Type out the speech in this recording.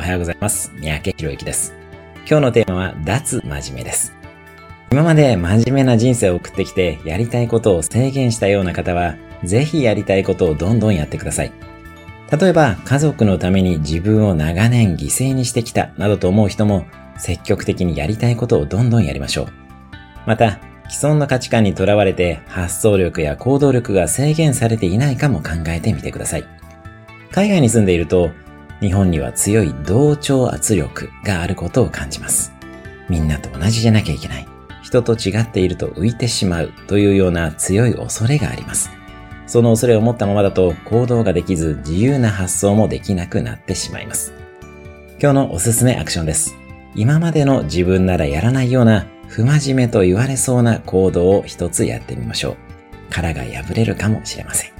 おはようございます。三宅博之です。今日のテーマは、脱真面目です。今まで真面目な人生を送ってきて、やりたいことを制限したような方は、ぜひやりたいことをどんどんやってください。例えば、家族のために自分を長年犠牲にしてきた、などと思う人も、積極的にやりたいことをどんどんやりましょう。また、既存の価値観にとらわれて発想力や行動力が制限されていないかも考えてみてください。海外に住んでいると、日本には強い同調圧力があることを感じます。みんなと同じじゃなきゃいけない。人と違っていると浮いてしまうというような強い恐れがあります。その恐れを持ったままだと行動ができず自由な発想もできなくなってしまいます。今日のおすすめアクションです。今までの自分ならやらないような不真面目と言われそうな行動を一つやってみましょう。殻が破れるかもしれません。